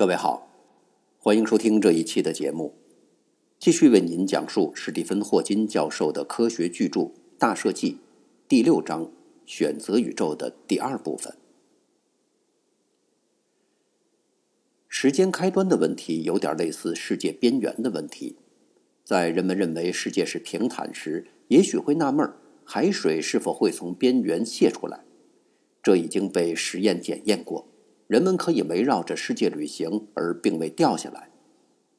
各位好，欢迎收听这一期的节目，继续为您讲述史蒂芬·霍金教授的科学巨著《大设计》第六章“选择宇宙”的第二部分。时间开端的问题有点类似世界边缘的问题。在人们认为世界是平坦时，也许会纳闷儿：海水是否会从边缘泄出来？这已经被实验检验过。人们可以围绕着世界旅行，而并未掉下来。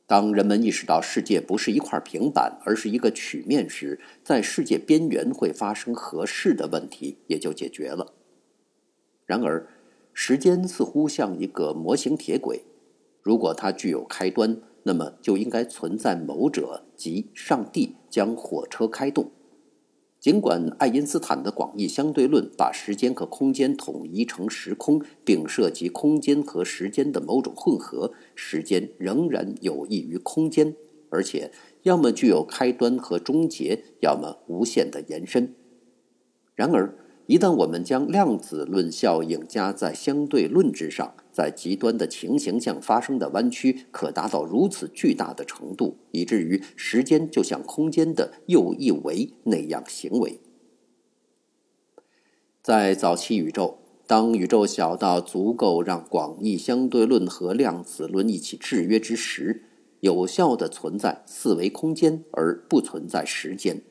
当人们意识到世界不是一块平板，而是一个曲面时，在世界边缘会发生何事的问题也就解决了。然而，时间似乎像一个模型铁轨，如果它具有开端，那么就应该存在某者，即上帝将火车开动。尽管爱因斯坦的广义相对论把时间和空间统一成时空，并涉及空间和时间的某种混合，时间仍然有益于空间，而且要么具有开端和终结，要么无限的延伸。然而，一旦我们将量子论效应加在相对论之上，在极端的情形下发生的弯曲可达到如此巨大的程度，以至于时间就像空间的又一维那样行为。在早期宇宙，当宇宙小到足够让广义相对论和量子论一起制约之时，有效的存在四维空间而不存在时间。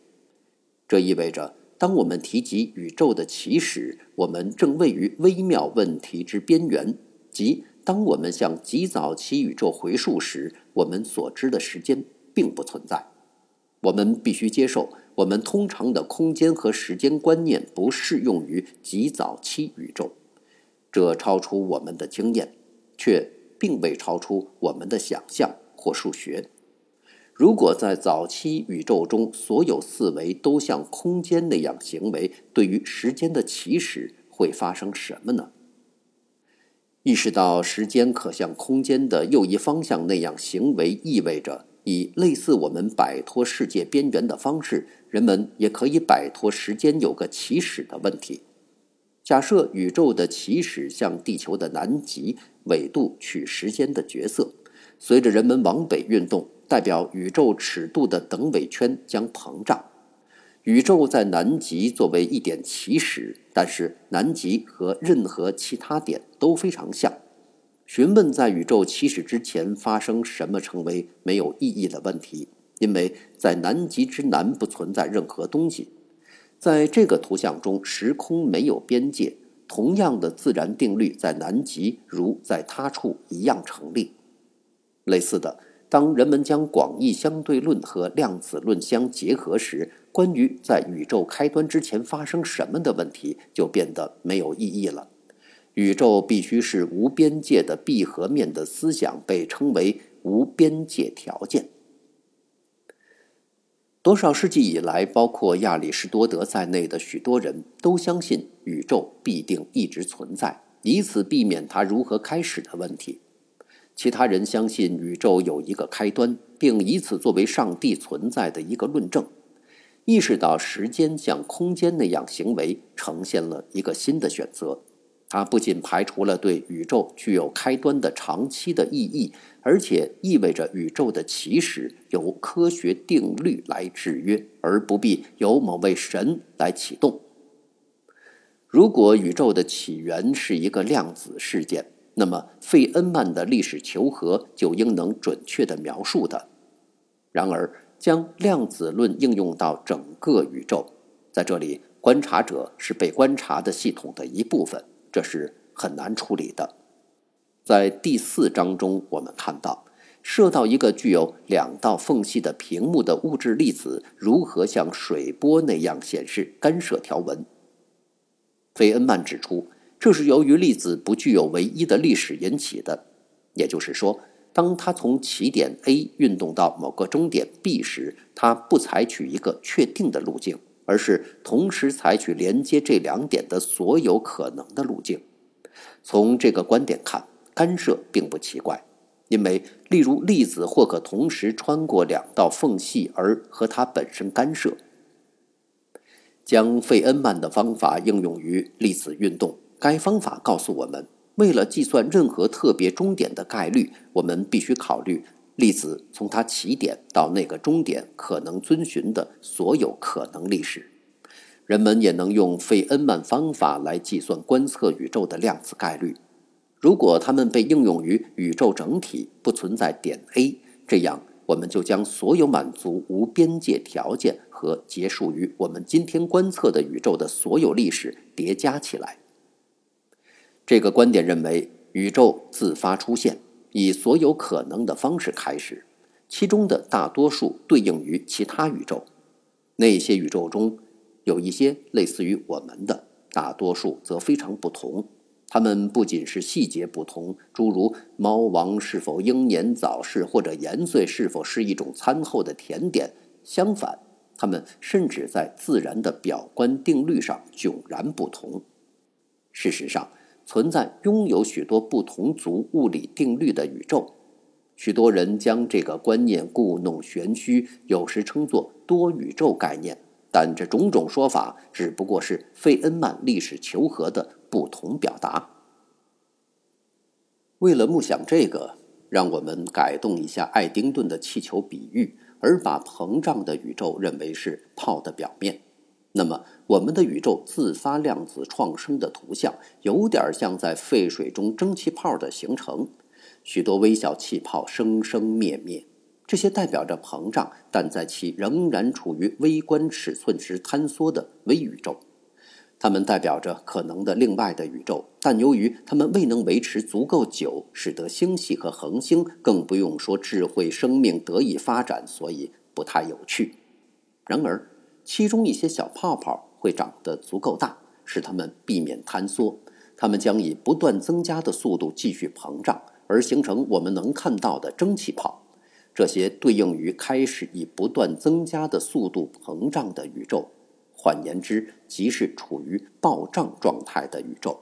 这意味着。当我们提及宇宙的起始，我们正位于微妙问题之边缘，即当我们向极早期宇宙回溯时，我们所知的时间并不存在。我们必须接受，我们通常的空间和时间观念不适用于极早期宇宙，这超出我们的经验，却并未超出我们的想象或数学。如果在早期宇宙中所有四维都像空间那样行为，对于时间的起始会发生什么呢？意识到时间可像空间的右一方向那样行为，意味着以类似我们摆脱世界边缘的方式，人们也可以摆脱时间有个起始的问题。假设宇宙的起始像地球的南极纬度取时间的角色，随着人们往北运动。代表宇宙尺度的等纬圈将膨胀，宇宙在南极作为一点起始，但是南极和任何其他点都非常像。询问在宇宙起始之前发生什么成为没有意义的问题，因为在南极之南不存在任何东西。在这个图像中，时空没有边界，同样的自然定律在南极如在他处一样成立。类似的。当人们将广义相对论和量子论相结合时，关于在宇宙开端之前发生什么的问题就变得没有意义了。宇宙必须是无边界的闭合面的思想被称为无边界条件。多少世纪以来，包括亚里士多德在内的许多人都相信宇宙必定一直存在，以此避免它如何开始的问题。其他人相信宇宙有一个开端，并以此作为上帝存在的一个论证。意识到时间像空间那样行为，呈现了一个新的选择。它不仅排除了对宇宙具有开端的长期的意义，而且意味着宇宙的起始由科学定律来制约，而不必由某位神来启动。如果宇宙的起源是一个量子事件，那么，费恩曼的历史求和就应能准确的描述的。然而，将量子论应用到整个宇宙，在这里，观察者是被观察的系统的一部分，这是很难处理的。在第四章中，我们看到，射到一个具有两道缝隙的屏幕的物质粒子如何像水波那样显示干涉条纹。费恩曼指出。这是由于粒子不具有唯一的历史引起的，也就是说，当它从起点 A 运动到某个终点 B 时，它不采取一个确定的路径，而是同时采取连接这两点的所有可能的路径。从这个观点看，干涉并不奇怪，因为例如粒子或可同时穿过两道缝隙而和它本身干涉。将费恩曼的方法应用于粒子运动。该方法告诉我们，为了计算任何特别终点的概率，我们必须考虑粒子从它起点到那个终点可能遵循的所有可能历史。人们也能用费恩曼方法来计算观测宇宙的量子概率。如果它们被应用于宇宙整体，不存在点 A，这样我们就将所有满足无边界条件和结束于我们今天观测的宇宙的所有历史叠加起来。这个观点认为，宇宙自发出现，以所有可能的方式开始，其中的大多数对应于其他宇宙。那些宇宙中有一些类似于我们的，大多数则非常不同。它们不仅是细节不同，诸如猫王是否英年早逝，或者盐碎是否是一种餐后的甜点。相反，它们甚至在自然的表观定律上迥然不同。事实上。存在拥有许多不同族物理定律的宇宙，许多人将这个观念故弄玄虚，有时称作多宇宙概念。但这种种说法只不过是费恩曼历史求和的不同表达。为了目想这个，让我们改动一下爱丁顿的气球比喻，而把膨胀的宇宙认为是泡的表面。那么，我们的宇宙自发量子创生的图像，有点像在沸水中蒸汽泡的形成，许多微小气泡生生灭灭，这些代表着膨胀，但在其仍然处于微观尺寸时坍缩的微宇宙。它们代表着可能的另外的宇宙，但由于它们未能维持足够久，使得星系和恒星，更不用说智慧生命得以发展，所以不太有趣。然而，其中一些小泡泡会长得足够大，使它们避免坍缩。它们将以不断增加的速度继续膨胀，而形成我们能看到的蒸汽泡。这些对应于开始以不断增加的速度膨胀的宇宙，换言之，即是处于暴胀状态的宇宙。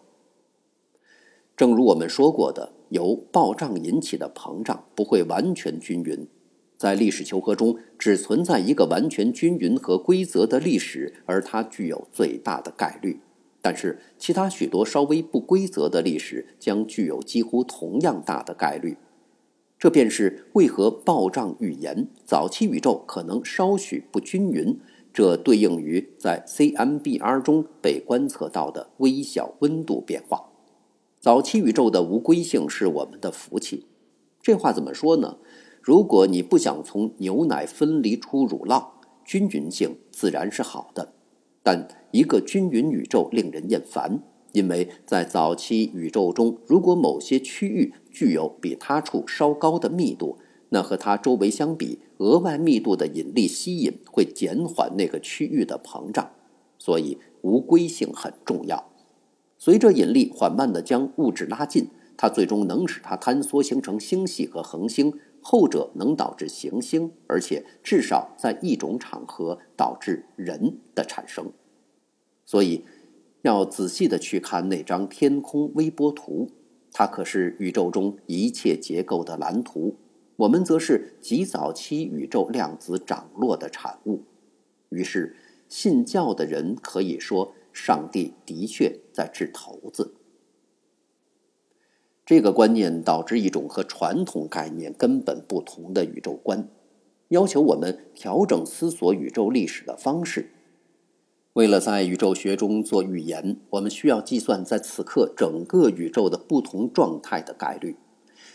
正如我们说过的，由暴胀引起的膨胀不会完全均匀。在历史求和中，只存在一个完全均匀和规则的历史，而它具有最大的概率。但是，其他许多稍微不规则的历史将具有几乎同样大的概率。这便是为何暴胀预言早期宇宙可能稍许不均匀。这对应于在 CMBR 中被观测到的微小温度变化。早期宇宙的无规性是我们的福气。这话怎么说呢？如果你不想从牛奶分离出乳酪，均匀性自然是好的。但一个均匀宇宙令人厌烦，因为在早期宇宙中，如果某些区域具有比他处稍高的密度，那和它周围相比，额外密度的引力吸引会减缓那个区域的膨胀。所以无规性很重要。随着引力缓慢地将物质拉近，它最终能使它坍缩形成星系和恒星。后者能导致行星，而且至少在一种场合导致人的产生。所以，要仔细的去看那张天空微波图，它可是宇宙中一切结构的蓝图。我们则是极早期宇宙量子涨落的产物。于是，信教的人可以说，上帝的确在掷骰子。这个观念导致一种和传统概念根本不同的宇宙观，要求我们调整思索宇宙历史的方式。为了在宇宙学中做预言，我们需要计算在此刻整个宇宙的不同状态的概率。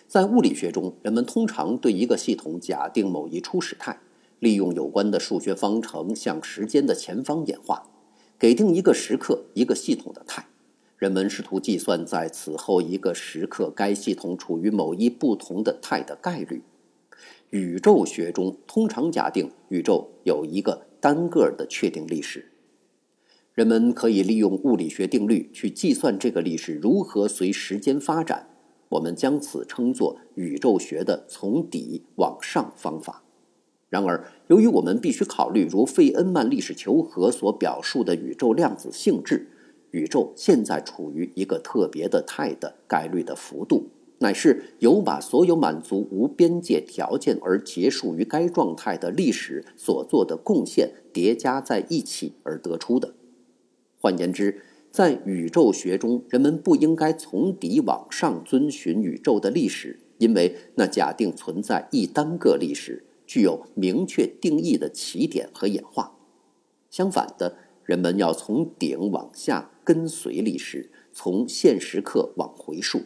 在物理学中，人们通常对一个系统假定某一初始态，利用有关的数学方程向时间的前方演化，给定一个时刻一个系统的态。人们试图计算在此后一个时刻该系统处于某一不同的态的概率。宇宙学中通常假定宇宙有一个单个的确定历史。人们可以利用物理学定律去计算这个历史如何随时间发展。我们将此称作宇宙学的从底往上方法。然而，由于我们必须考虑如费恩曼历史求和所表述的宇宙量子性质。宇宙现在处于一个特别的态的概率的幅度，乃是由把所有满足无边界条件而结束于该状态的历史所做的贡献叠加在一起而得出的。换言之，在宇宙学中，人们不应该从底往上遵循宇宙的历史，因为那假定存在一单个历史，具有明确定义的起点和演化。相反的，人们要从顶往下跟随历史，从现时刻往回溯。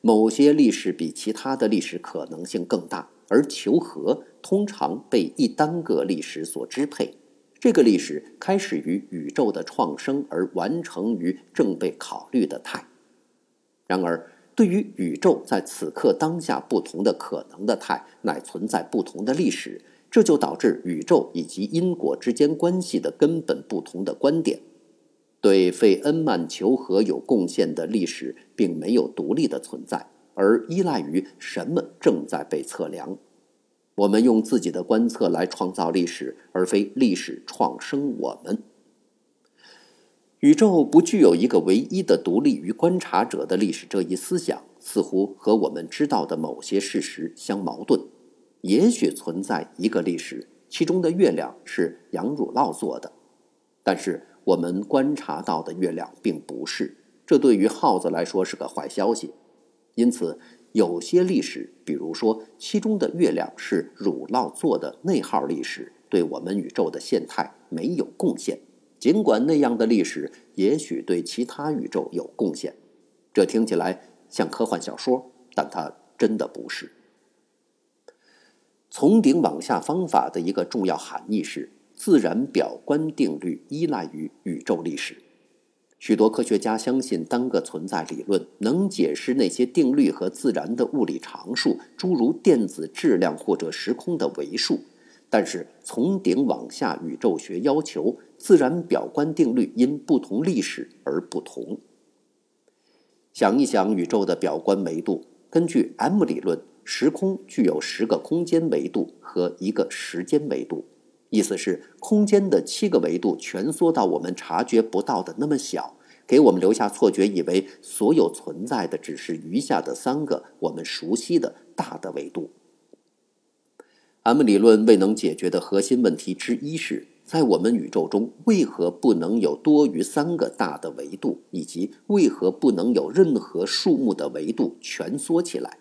某些历史比其他的历史可能性更大，而求和通常被一单个历史所支配。这个历史开始于宇宙的创生，而完成于正被考虑的态。然而，对于宇宙在此刻当下不同的可能的态，乃存在不同的历史，这就导致宇宙以及因果之间关系的根本不同的观点。对费恩曼求和有贡献的历史，并没有独立的存在，而依赖于什么正在被测量。我们用自己的观测来创造历史，而非历史创生我们。宇宙不具有一个唯一的独立于观察者的历史，这一思想似乎和我们知道的某些事实相矛盾。也许存在一个历史，其中的月亮是杨汝酪做的，但是我们观察到的月亮并不是。这对于耗子来说是个坏消息，因此。有些历史，比如说其中的月亮是乳酪做的内号历史，对我们宇宙的现态没有贡献。尽管那样的历史也许对其他宇宙有贡献，这听起来像科幻小说，但它真的不是。从顶往下方法的一个重要含义是，自然表观定律依赖于宇宙历史。许多科学家相信单个存在理论能解释那些定律和自然的物理常数，诸如电子质量或者时空的维数。但是从顶往下宇宙学要求自然表观定律因不同历史而不同。想一想宇宙的表观维度，根据 M 理论，时空具有十个空间维度和一个时间维度。意思是，空间的七个维度蜷缩到我们察觉不到的那么小，给我们留下错觉，以为所有存在的只是余下的三个我们熟悉的大的维度。M 理论未能解决的核心问题之一是，在我们宇宙中为何不能有多于三个大的维度，以及为何不能有任何数目的维度蜷缩起来？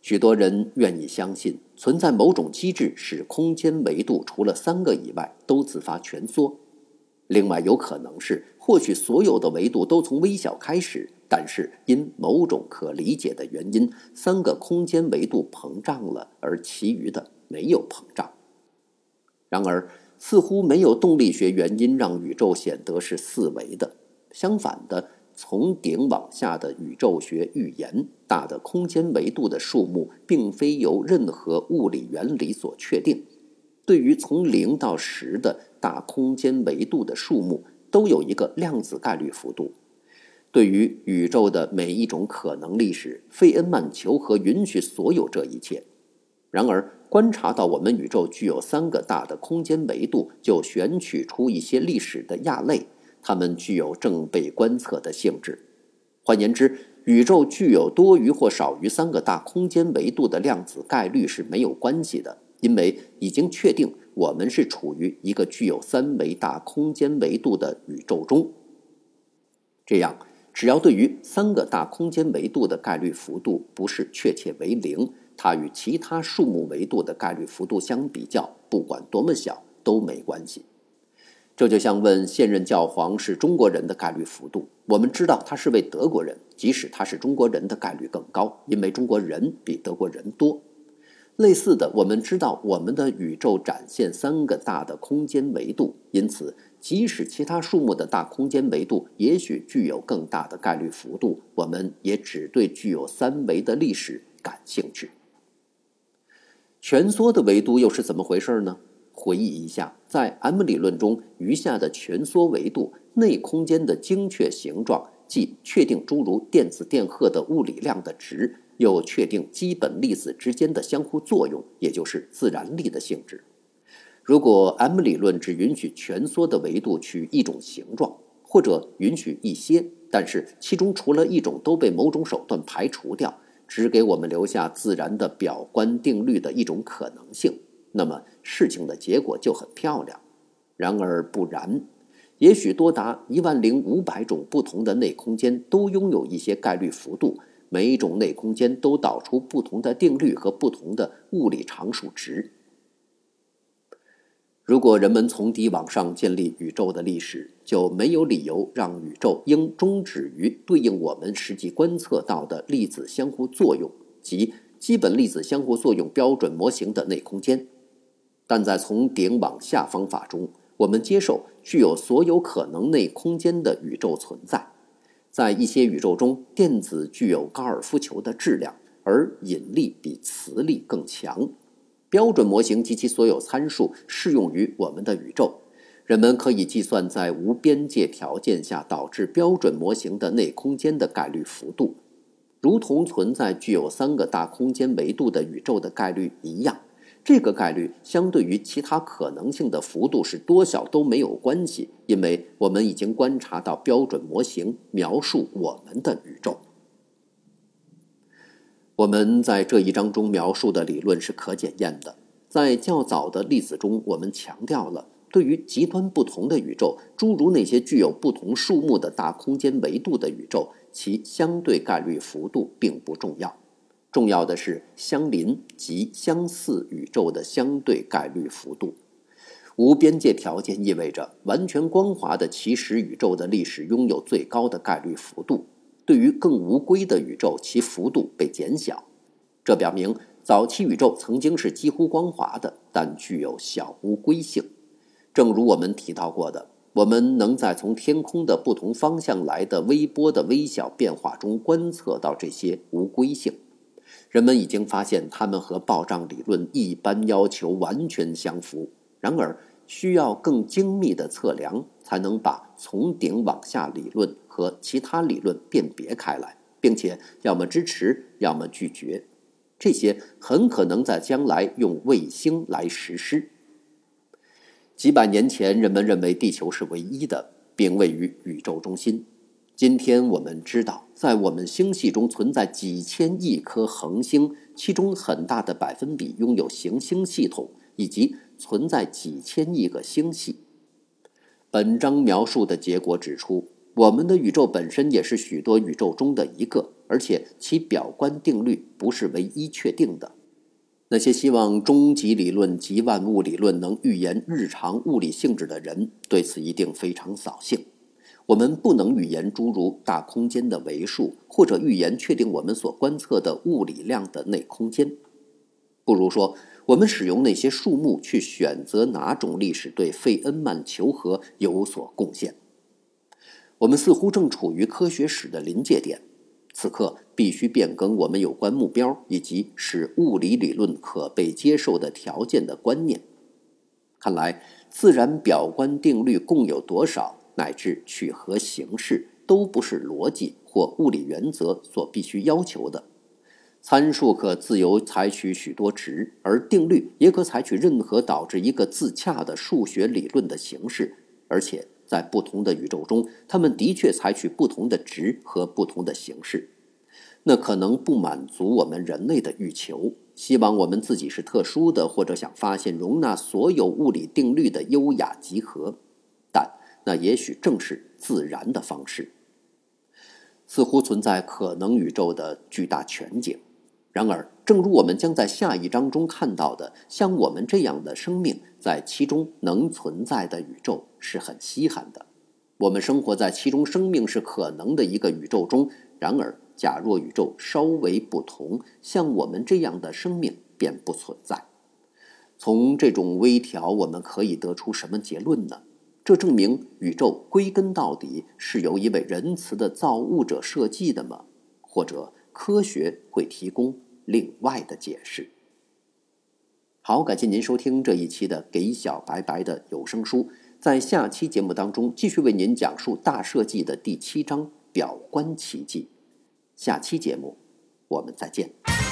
许多人愿意相信存在某种机制，使空间维度除了三个以外都自发蜷缩。另外，有可能是或许所有的维度都从微小开始，但是因某种可理解的原因，三个空间维度膨胀了，而其余的没有膨胀。然而，似乎没有动力学原因让宇宙显得是四维的。相反的。从顶往下的宇宙学预言，大的空间维度的数目并非由任何物理原理所确定。对于从零到十的大空间维度的数目，都有一个量子概率幅度。对于宇宙的每一种可能历史，费恩曼求和允许所有这一切。然而，观察到我们宇宙具有三个大的空间维度，就选取出一些历史的亚类。它们具有正被观测的性质。换言之，宇宙具有多于或少于三个大空间维度的量子概率是没有关系的，因为已经确定我们是处于一个具有三维大空间维度的宇宙中。这样，只要对于三个大空间维度的概率幅度不是确切为零，它与其他数目维度的概率幅度相比较，不管多么小都没关系。这就像问现任教皇是中国人的概率幅度。我们知道他是位德国人，即使他是中国人的概率更高，因为中国人比德国人多。类似的，我们知道我们的宇宙展现三个大的空间维度，因此即使其他数目的大空间维度也许具有更大的概率幅度，我们也只对具有三维的历史感兴趣。蜷缩的维度又是怎么回事呢？回忆一下，在 M 理论中，余下的蜷缩维度内空间的精确形状，即确定诸如电子电荷的物理量的值，又确定基本粒子之间的相互作用，也就是自然力的性质。如果 M 理论只允许蜷缩的维度取一种形状，或者允许一些，但是其中除了一种都被某种手段排除掉，只给我们留下自然的表观定律的一种可能性。那么事情的结果就很漂亮，然而不然，也许多达一万零五百种不同的内空间都拥有一些概率幅度，每一种内空间都导出不同的定律和不同的物理常数值。如果人们从底往上建立宇宙的历史，就没有理由让宇宙应终止于对应我们实际观测到的粒子相互作用及基本粒子相互作用标准模型的内空间。但在从顶往下方法中，我们接受具有所有可能内空间的宇宙存在。在一些宇宙中，电子具有高尔夫球的质量，而引力比磁力更强。标准模型及其所有参数适用于我们的宇宙。人们可以计算在无边界条件下导致标准模型的内空间的概率幅度，如同存在具有三个大空间维度的宇宙的概率一样。这个概率相对于其他可能性的幅度是多小都没有关系，因为我们已经观察到标准模型描述我们的宇宙。我们在这一章中描述的理论是可检验的。在较早的例子中，我们强调了对于极端不同的宇宙，诸如那些具有不同数目的大空间维度的宇宙，其相对概率幅度并不重要。重要的是相邻及相似宇宙的相对概率幅度。无边界条件意味着完全光滑的起始宇宙的历史拥有最高的概率幅度。对于更无规的宇宙，其幅度被减小，这表明早期宇宙曾经是几乎光滑的，但具有小无规性。正如我们提到过的，我们能在从天空的不同方向来的微波的微小变化中观测到这些无规性。人们已经发现它们和暴胀理论一般要求完全相符。然而，需要更精密的测量，才能把从顶往下理论和其他理论辨别开来，并且要么支持，要么拒绝。这些很可能在将来用卫星来实施。几百年前，人们认为地球是唯一的，并位于宇宙中心。今天我们知道，在我们星系中存在几千亿颗恒星，其中很大的百分比拥有行星系统，以及。存在几千亿个星系。本章描述的结果指出，我们的宇宙本身也是许多宇宙中的一个，而且其表观定律不是唯一确定的。那些希望终极理论及万物理论能预言日常物理性质的人，对此一定非常扫兴。我们不能预言诸如大空间的维数，或者预言确定我们所观测的物理量的内空间。不如说。我们使用那些数目去选择哪种历史对费恩曼求和有所贡献。我们似乎正处于科学史的临界点，此刻必须变更我们有关目标以及使物理理论可被接受的条件的观念。看来，自然表观定律共有多少，乃至取何形式，都不是逻辑或物理原则所必须要求的。参数可自由采取许多值，而定律也可采取任何导致一个自洽的数学理论的形式。而且，在不同的宇宙中，它们的确采取不同的值和不同的形式。那可能不满足我们人类的欲求，希望我们自己是特殊的，或者想发现容纳所有物理定律的优雅集合。那也许正是自然的方式。似乎存在可能宇宙的巨大全景。然而，正如我们将在下一章中看到的，像我们这样的生命在其中能存在的宇宙是很稀罕的。我们生活在其中生命是可能的一个宇宙中。然而，假若宇宙稍微不同，像我们这样的生命便不存在。从这种微调，我们可以得出什么结论呢？这证明宇宙归根到底是由一位仁慈的造物者设计的吗？或者？科学会提供另外的解释。好，感谢您收听这一期的《给小白白的有声书》。在下期节目当中，继续为您讲述《大设计》的第七章“表观奇迹”。下期节目，我们再见。